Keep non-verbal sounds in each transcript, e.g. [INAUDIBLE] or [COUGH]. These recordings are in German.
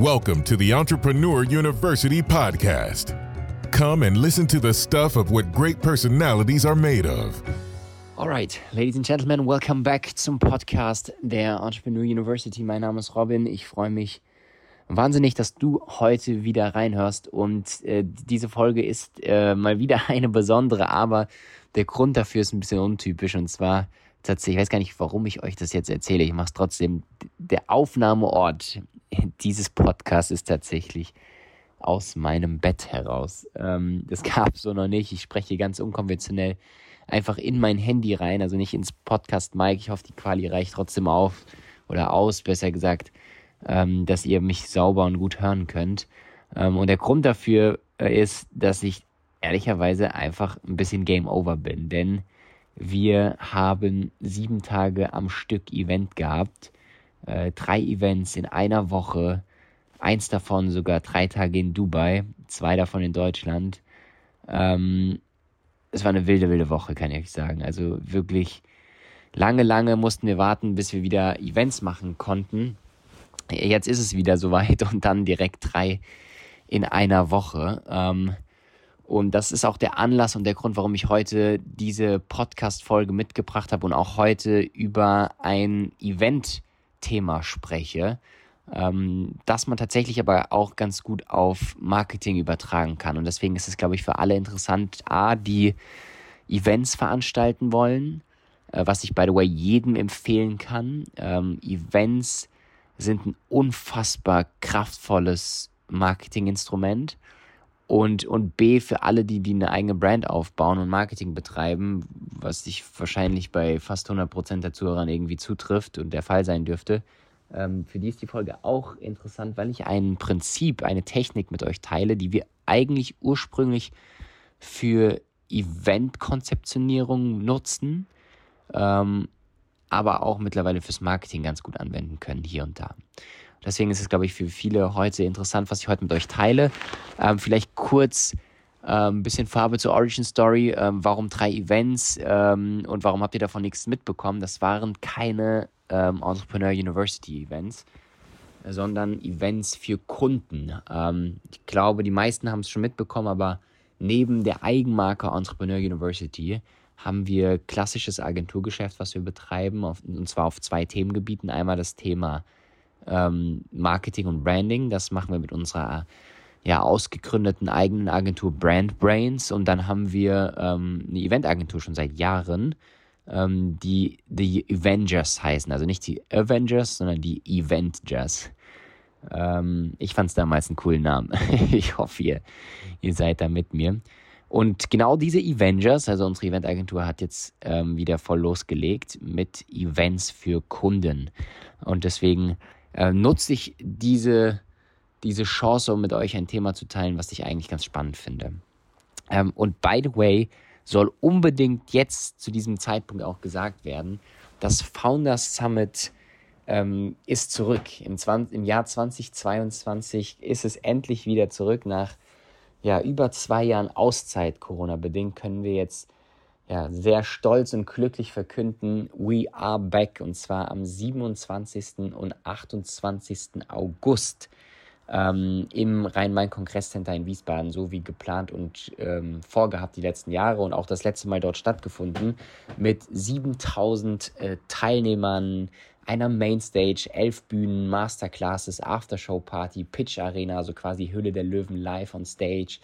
Welcome to the Entrepreneur University podcast. Come and listen to the stuff of what great personalities are made of. Alright, ladies and gentlemen, welcome back zum Podcast der Entrepreneur University. Mein Name ist Robin. Ich freue mich wahnsinnig, dass du heute wieder reinhörst. Und äh, diese Folge ist äh, mal wieder [LAUGHS] eine besondere, aber der Grund dafür ist ein bisschen untypisch. Und zwar tatsächlich, ich weiß gar nicht, warum ich euch das jetzt erzähle. Ich mache es trotzdem. Der Aufnahmeort dieses Podcast ist tatsächlich aus meinem Bett heraus. Ähm, das [LAUGHS] gab es so noch nicht. Ich spreche ganz unkonventionell einfach in mein Handy rein, also nicht ins Podcast Mike. Ich hoffe, die Quali reicht trotzdem auf oder aus, besser gesagt, ähm, dass ihr mich sauber und gut hören könnt. Ähm, und der Grund dafür äh, ist, dass ich ehrlicherweise einfach ein bisschen Game Over bin, denn wir haben sieben Tage am Stück Event gehabt äh, drei Events in einer Woche, eins davon sogar drei Tage in Dubai, zwei davon in Deutschland. Ähm, es war eine wilde, wilde Woche, kann ich euch sagen. Also wirklich lange, lange mussten wir warten, bis wir wieder Events machen konnten. Jetzt ist es wieder soweit [LAUGHS] und dann direkt drei in einer Woche. Ähm, und das ist auch der Anlass und der Grund, warum ich heute diese Podcast-Folge mitgebracht habe und auch heute über ein Event Thema spreche, ähm, dass man tatsächlich aber auch ganz gut auf Marketing übertragen kann. Und deswegen ist es, glaube ich, für alle interessant, A, die Events veranstalten wollen, äh, was ich, by the way, jedem empfehlen kann. Ähm, Events sind ein unfassbar kraftvolles Marketinginstrument. Und, und B, für alle, die, die eine eigene Brand aufbauen und Marketing betreiben, was sich wahrscheinlich bei fast 100% der Zuhörer irgendwie zutrifft und der Fall sein dürfte, ähm, für die ist die Folge auch interessant, weil ich ein Prinzip, eine Technik mit euch teile, die wir eigentlich ursprünglich für Event-Konzeptionierung nutzen, ähm, aber auch mittlerweile fürs Marketing ganz gut anwenden können, hier und da. Deswegen ist es, glaube ich, für viele heute interessant, was ich heute mit euch teile. Ähm, vielleicht kurz ähm, bisschen Farbe zur Origin Story. Ähm, warum drei Events ähm, und warum habt ihr davon nichts mitbekommen? Das waren keine ähm, Entrepreneur University Events, sondern Events für Kunden. Ähm, ich glaube, die meisten haben es schon mitbekommen, aber neben der Eigenmarke Entrepreneur University haben wir klassisches Agenturgeschäft, was wir betreiben, auf, und zwar auf zwei Themengebieten. Einmal das Thema ähm, Marketing und Branding. Das machen wir mit unserer ja, ausgegründeten eigenen Agentur Brand Brains. Und dann haben wir ähm, eine Eventagentur schon seit Jahren, ähm, die The Avengers heißen. Also nicht die Avengers, sondern die Eventgers. Ähm, ich fand es damals einen coolen Namen. [LAUGHS] ich hoffe, ihr, ihr seid da mit mir. Und genau diese Avengers, also unsere Eventagentur, hat jetzt ähm, wieder voll losgelegt mit Events für Kunden. Und deswegen äh, nutze ich diese, diese Chance, um mit euch ein Thema zu teilen, was ich eigentlich ganz spannend finde. Ähm, und by the way, soll unbedingt jetzt zu diesem Zeitpunkt auch gesagt werden, das Founders Summit ähm, ist zurück. Im, 20, Im Jahr 2022 ist es endlich wieder zurück. Nach ja, über zwei Jahren Auszeit, Corona-bedingt, können wir jetzt ja, sehr stolz und glücklich verkünden, we are back und zwar am 27. und 28. August ähm, im Rhein-Main-Kongresscenter in Wiesbaden, so wie geplant und ähm, vorgehabt die letzten Jahre und auch das letzte Mal dort stattgefunden, mit 7000 äh, Teilnehmern, einer Mainstage, elf Bühnen, Masterclasses, Aftershow-Party, Pitch-Arena, also quasi Hülle der Löwen live on Stage.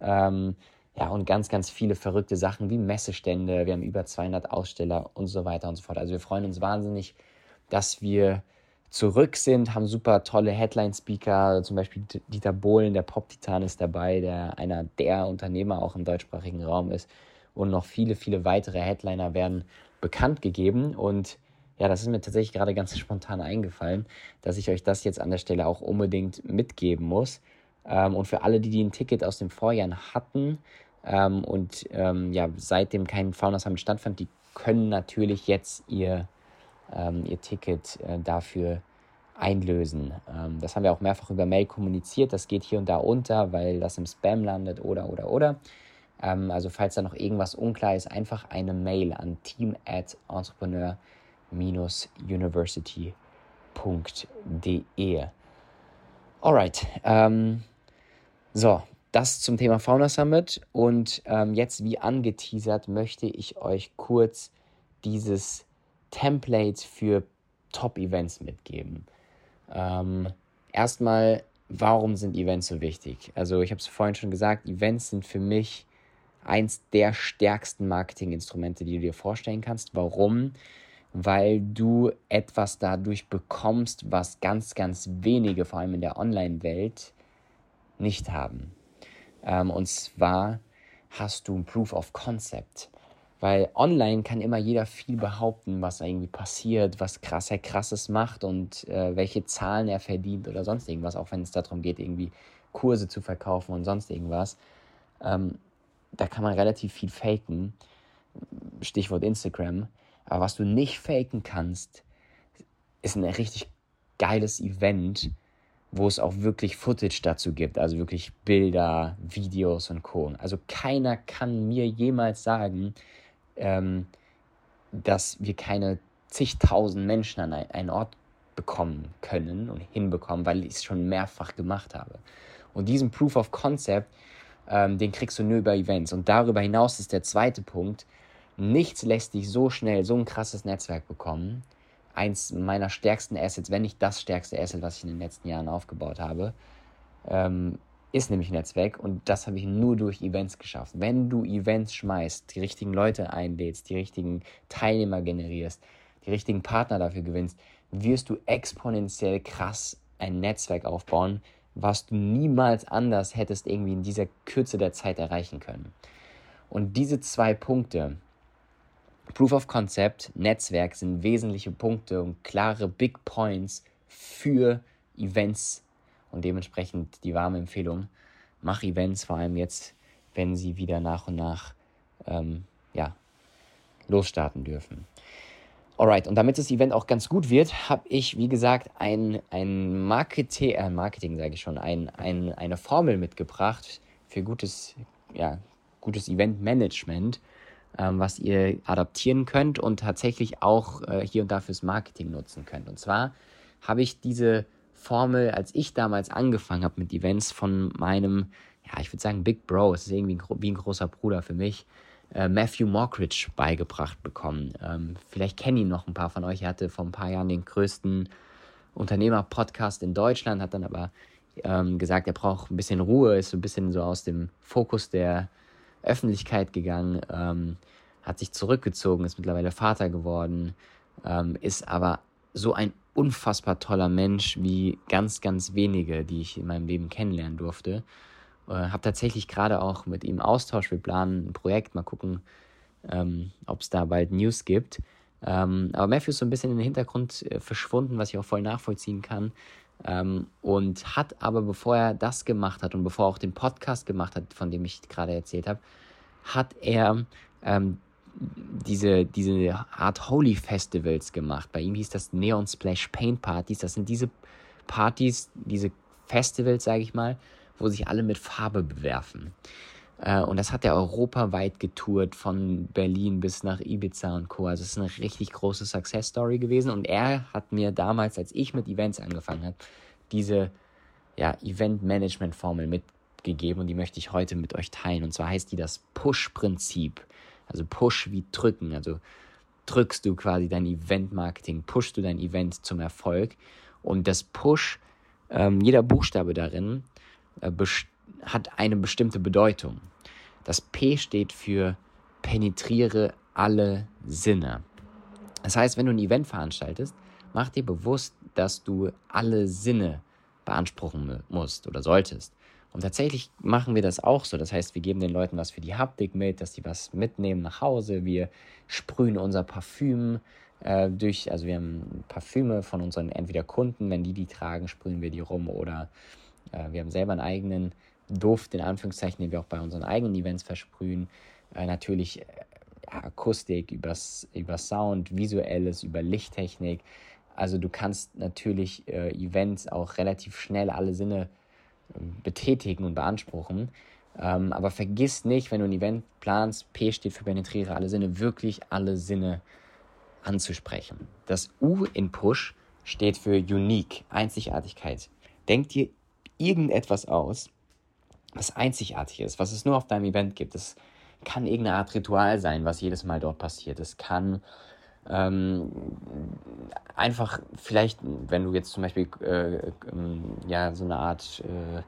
Ähm, ja, und ganz, ganz viele verrückte Sachen wie Messestände. Wir haben über 200 Aussteller und so weiter und so fort. Also wir freuen uns wahnsinnig, dass wir zurück sind, haben super tolle Headline-Speaker, zum Beispiel Dieter Bohlen, der Pop-Titan ist dabei, der einer der Unternehmer auch im deutschsprachigen Raum ist. Und noch viele, viele weitere Headliner werden bekannt gegeben. Und ja, das ist mir tatsächlich gerade ganz spontan eingefallen, dass ich euch das jetzt an der Stelle auch unbedingt mitgeben muss. Ähm, und für alle, die, die ein Ticket aus dem Vorjahr hatten ähm, und ähm, ja, seitdem kein Founders Summit stattfand, die können natürlich jetzt ihr, ähm, ihr Ticket äh, dafür einlösen. Ähm, das haben wir auch mehrfach über Mail kommuniziert. Das geht hier und da unter, weil das im Spam landet oder, oder, oder. Ähm, also falls da noch irgendwas unklar ist, einfach eine Mail an team at entrepreneur-university.de. Alright. Ähm, so, das zum Thema Fauna Summit. Und ähm, jetzt, wie angeteasert, möchte ich euch kurz dieses Template für Top-Events mitgeben. Ähm, erstmal, warum sind Events so wichtig? Also, ich habe es vorhin schon gesagt, Events sind für mich eins der stärksten Marketinginstrumente, die du dir vorstellen kannst. Warum? Weil du etwas dadurch bekommst, was ganz, ganz wenige, vor allem in der Online-Welt, nicht haben. Ähm, und zwar hast du ein Proof of Concept. Weil online kann immer jeder viel behaupten, was irgendwie passiert, was krass er krasses macht und äh, welche Zahlen er verdient oder sonst irgendwas, auch wenn es darum geht, irgendwie Kurse zu verkaufen und sonst irgendwas. Ähm, da kann man relativ viel faken. Stichwort Instagram. Aber was du nicht faken kannst, ist ein richtig geiles Event, wo es auch wirklich Footage dazu gibt, also wirklich Bilder, Videos und Co. Also keiner kann mir jemals sagen, ähm, dass wir keine zigtausend Menschen an einen Ort bekommen können und hinbekommen, weil ich es schon mehrfach gemacht habe. Und diesen Proof of Concept, ähm, den kriegst du nur über Events. Und darüber hinaus ist der zweite Punkt, nichts lässt dich so schnell so ein krasses Netzwerk bekommen, eins meiner stärksten Assets, wenn nicht das stärkste Asset, was ich in den letzten Jahren aufgebaut habe, ähm, ist nämlich Netzwerk und das habe ich nur durch Events geschafft. Wenn du Events schmeißt, die richtigen Leute einlädst, die richtigen Teilnehmer generierst, die richtigen Partner dafür gewinnst, wirst du exponentiell krass ein Netzwerk aufbauen, was du niemals anders hättest irgendwie in dieser Kürze der Zeit erreichen können. Und diese zwei Punkte, Proof of Concept, Netzwerk sind wesentliche Punkte und klare Big Points für Events und dementsprechend die warme Empfehlung, mach Events, vor allem jetzt, wenn sie wieder nach und nach ähm, ja, losstarten dürfen. Alright, und damit das Event auch ganz gut wird, habe ich, wie gesagt, ein, ein Marketing, äh, Marketing sage ich schon, ein, ein, eine Formel mitgebracht für gutes, ja, gutes Event-Management ähm, was ihr adaptieren könnt und tatsächlich auch äh, hier und da fürs Marketing nutzen könnt. Und zwar habe ich diese Formel, als ich damals angefangen habe mit Events von meinem, ja, ich würde sagen Big Bro, es ist irgendwie ein, wie ein großer Bruder für mich, äh, Matthew Mockridge beigebracht bekommen. Ähm, vielleicht kennen ihn noch ein paar von euch. Er hatte vor ein paar Jahren den größten Unternehmer-Podcast in Deutschland, hat dann aber ähm, gesagt, er braucht ein bisschen Ruhe, ist so ein bisschen so aus dem Fokus der Öffentlichkeit gegangen, ähm, hat sich zurückgezogen, ist mittlerweile Vater geworden, ähm, ist aber so ein unfassbar toller Mensch wie ganz, ganz wenige, die ich in meinem Leben kennenlernen durfte. Äh, habe tatsächlich gerade auch mit ihm Austausch. Wir planen ein Projekt, mal gucken, ähm, ob es da bald News gibt. Ähm, aber Matthew ist so ein bisschen in den Hintergrund äh, verschwunden, was ich auch voll nachvollziehen kann. Ähm, und hat aber, bevor er das gemacht hat und bevor er auch den Podcast gemacht hat, von dem ich gerade erzählt habe, hat er ähm, diese, diese Art Holy Festivals gemacht. Bei ihm hieß das Neon Splash Paint Partys. Das sind diese Partys, diese Festivals, sage ich mal, wo sich alle mit Farbe bewerfen. Äh, und das hat er europaweit getourt, von Berlin bis nach Ibiza und Co. Also es ist eine richtig große Success Story gewesen. Und er hat mir damals, als ich mit Events angefangen habe, diese ja, Event-Management-Formel mitgegeben und die möchte ich heute mit euch teilen. Und zwar heißt die das Push-Prinzip. Also Push wie drücken. Also drückst du quasi dein Event-Marketing, pushst du dein Event zum Erfolg. Und das Push, ähm, jeder Buchstabe darin, äh, hat eine bestimmte Bedeutung. Das P steht für penetriere alle Sinne. Das heißt, wenn du ein Event veranstaltest, mach dir bewusst, dass du alle Sinne beanspruchen musst oder solltest. Und tatsächlich machen wir das auch so. Das heißt, wir geben den Leuten was für die Haptik mit, dass sie was mitnehmen nach Hause. Wir sprühen unser Parfüm äh, durch, also wir haben Parfüme von unseren entweder Kunden, wenn die die tragen, sprühen wir die rum oder äh, wir haben selber einen eigenen Duft, in Anführungszeichen, den wir auch bei unseren eigenen Events versprühen. Äh, natürlich äh, Akustik, übers, über Sound, visuelles, über Lichttechnik. Also du kannst natürlich äh, Events auch relativ schnell alle Sinne betätigen und beanspruchen. Ähm, aber vergiss nicht, wenn du ein Event planst, P steht für penetriere alle Sinne, wirklich alle Sinne anzusprechen. Das U in Push steht für Unique, Einzigartigkeit. Denk dir irgendetwas aus, was einzigartig ist, was es nur auf deinem Event gibt. Es kann irgendeine Art Ritual sein, was jedes Mal dort passiert. Es kann ähm, einfach vielleicht, wenn du jetzt zum Beispiel äh, ähm, ja so eine Art äh,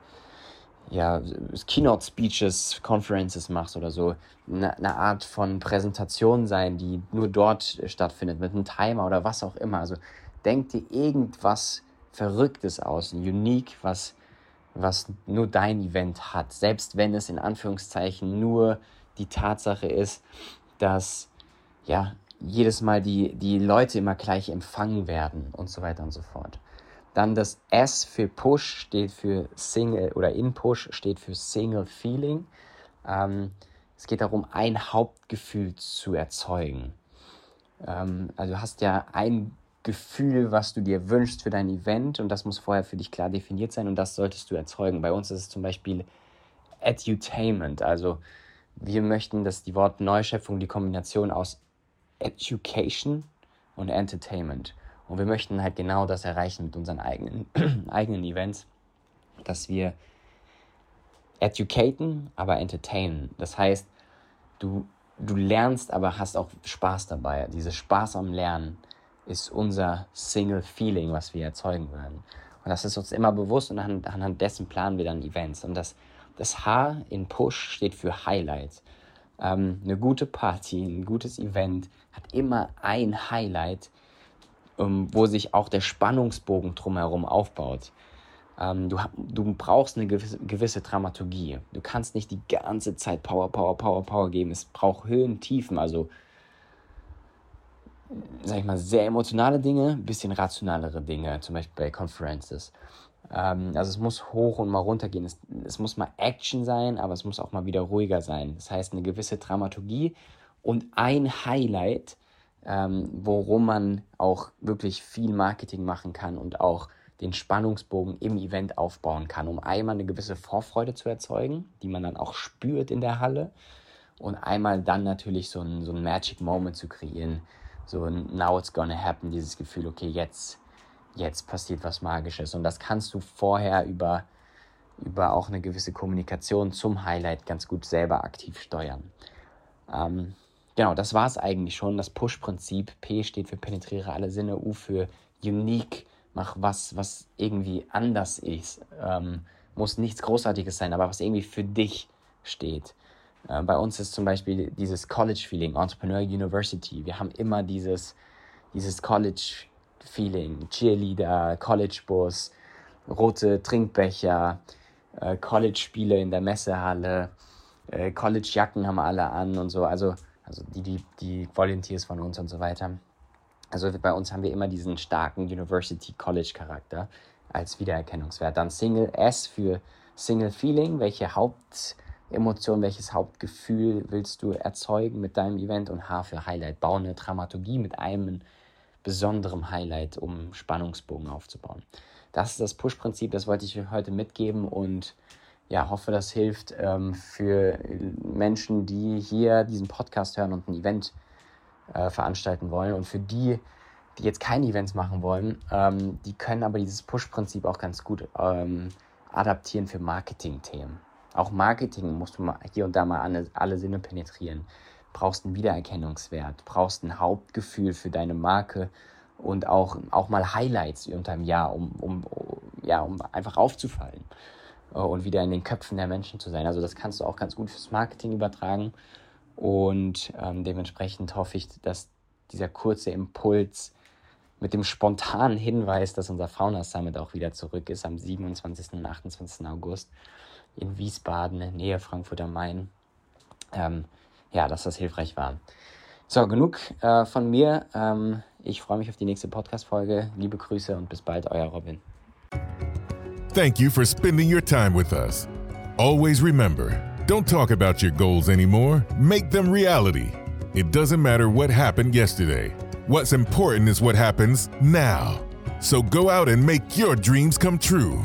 ja, Keynote Speeches, Conferences machst oder so, eine, eine Art von Präsentation sein, die nur dort stattfindet, mit einem Timer oder was auch immer. Also denk dir irgendwas Verrücktes aus, ein Unique, was, was nur dein Event hat. Selbst wenn es in Anführungszeichen nur die Tatsache ist, dass ja, jedes Mal die, die Leute immer gleich empfangen werden und so weiter und so fort. Dann das S für Push steht für Single oder in Push steht für Single Feeling. Ähm, es geht darum, ein Hauptgefühl zu erzeugen. Ähm, also du hast ja ein Gefühl, was du dir wünschst für dein Event und das muss vorher für dich klar definiert sein und das solltest du erzeugen. Bei uns ist es zum Beispiel Edutainment, also wir möchten, dass die Wort Neuschöpfung die Kombination aus Education und Entertainment. Und wir möchten halt genau das erreichen mit unseren eigenen, [CLEARS THROAT] eigenen Events, dass wir educaten, aber entertainen. Das heißt, du, du lernst, aber hast auch Spaß dabei. Dieses Spaß am Lernen ist unser Single Feeling, was wir erzeugen werden. Und das ist uns immer bewusst und anhand, anhand dessen planen wir dann Events. Und das, das H in Push steht für Highlight. Ähm, eine gute Party, ein gutes Event hat immer ein Highlight, ähm, wo sich auch der Spannungsbogen drumherum aufbaut. Ähm, du, du brauchst eine gewisse, gewisse Dramaturgie. Du kannst nicht die ganze Zeit Power, Power, Power, Power geben. Es braucht Höhen, Tiefen, also sag ich mal, sehr emotionale Dinge, bisschen rationalere Dinge, zum Beispiel bei Conferences. Ähm, also es muss hoch und mal runter gehen. Es, es muss mal Action sein, aber es muss auch mal wieder ruhiger sein. Das heißt, eine gewisse Dramaturgie und ein Highlight, ähm, worum man auch wirklich viel Marketing machen kann und auch den Spannungsbogen im Event aufbauen kann, um einmal eine gewisse Vorfreude zu erzeugen, die man dann auch spürt in der Halle und einmal dann natürlich so ein, so ein Magic Moment zu kreieren, so ein Now it's gonna happen, dieses Gefühl, okay, jetzt, jetzt passiert was Magisches und das kannst du vorher über, über auch eine gewisse Kommunikation zum Highlight ganz gut selber aktiv steuern. Ähm, genau, das war es eigentlich schon. Das Push-Prinzip. P steht für penetriere alle Sinne, U für unique, mach was, was irgendwie anders ist. Ähm, muss nichts Großartiges sein, aber was irgendwie für dich steht. Äh, bei uns ist zum Beispiel dieses College-Feeling, Entrepreneur University. Wir haben immer dieses, dieses College-Feeling, Cheerleader, College-Bus, rote Trinkbecher, äh, College-Spiele in der Messehalle, äh, College-Jacken haben alle an und so. Also also die, die, die Volunteers von uns und so weiter. Also bei uns haben wir immer diesen starken University College Charakter als Wiedererkennungswert. Dann Single S für Single Feeling, welche Hauptemotion, welches Hauptgefühl willst du erzeugen mit deinem Event und H für Highlight. Baue eine Dramaturgie mit einem besonderen Highlight, um Spannungsbogen aufzubauen. Das ist das Push-Prinzip, das wollte ich heute mitgeben und ja, hoffe, das hilft ähm, für Menschen, die hier diesen Podcast hören und ein Event äh, veranstalten wollen. Und für die, die jetzt keine Events machen wollen, ähm, die können aber dieses Push-Prinzip auch ganz gut ähm, adaptieren für Marketing-Themen. Auch Marketing musst du mal hier und da mal alle, alle Sinne penetrieren. Brauchst einen Wiedererkennungswert, brauchst ein Hauptgefühl für deine Marke und auch, auch mal Highlights unter dem Jahr, um, um, ja, um einfach aufzufallen. Äh, und wieder in den Köpfen der Menschen zu sein. Also das kannst du auch ganz gut fürs Marketing übertragen. Und ähm, dementsprechend hoffe ich, dass dieser kurze Impuls mit dem spontanen Hinweis, dass unser Fauna Summit auch wieder zurück ist am 27. und 28. August in Wiesbaden, Nähe Frankfurt am Main, ähm, ja, dass das hilfreich war. So, genug äh, von mir. Ähm, ich freue mich auf die nächste Podcast-Folge. Liebe Grüße und bis bald, euer Robin. Thank you for spending your time with us. Always remember don't talk about your goals anymore, make them reality. It doesn't matter what happened yesterday. What's important is what happens now. So go out and make your dreams come true.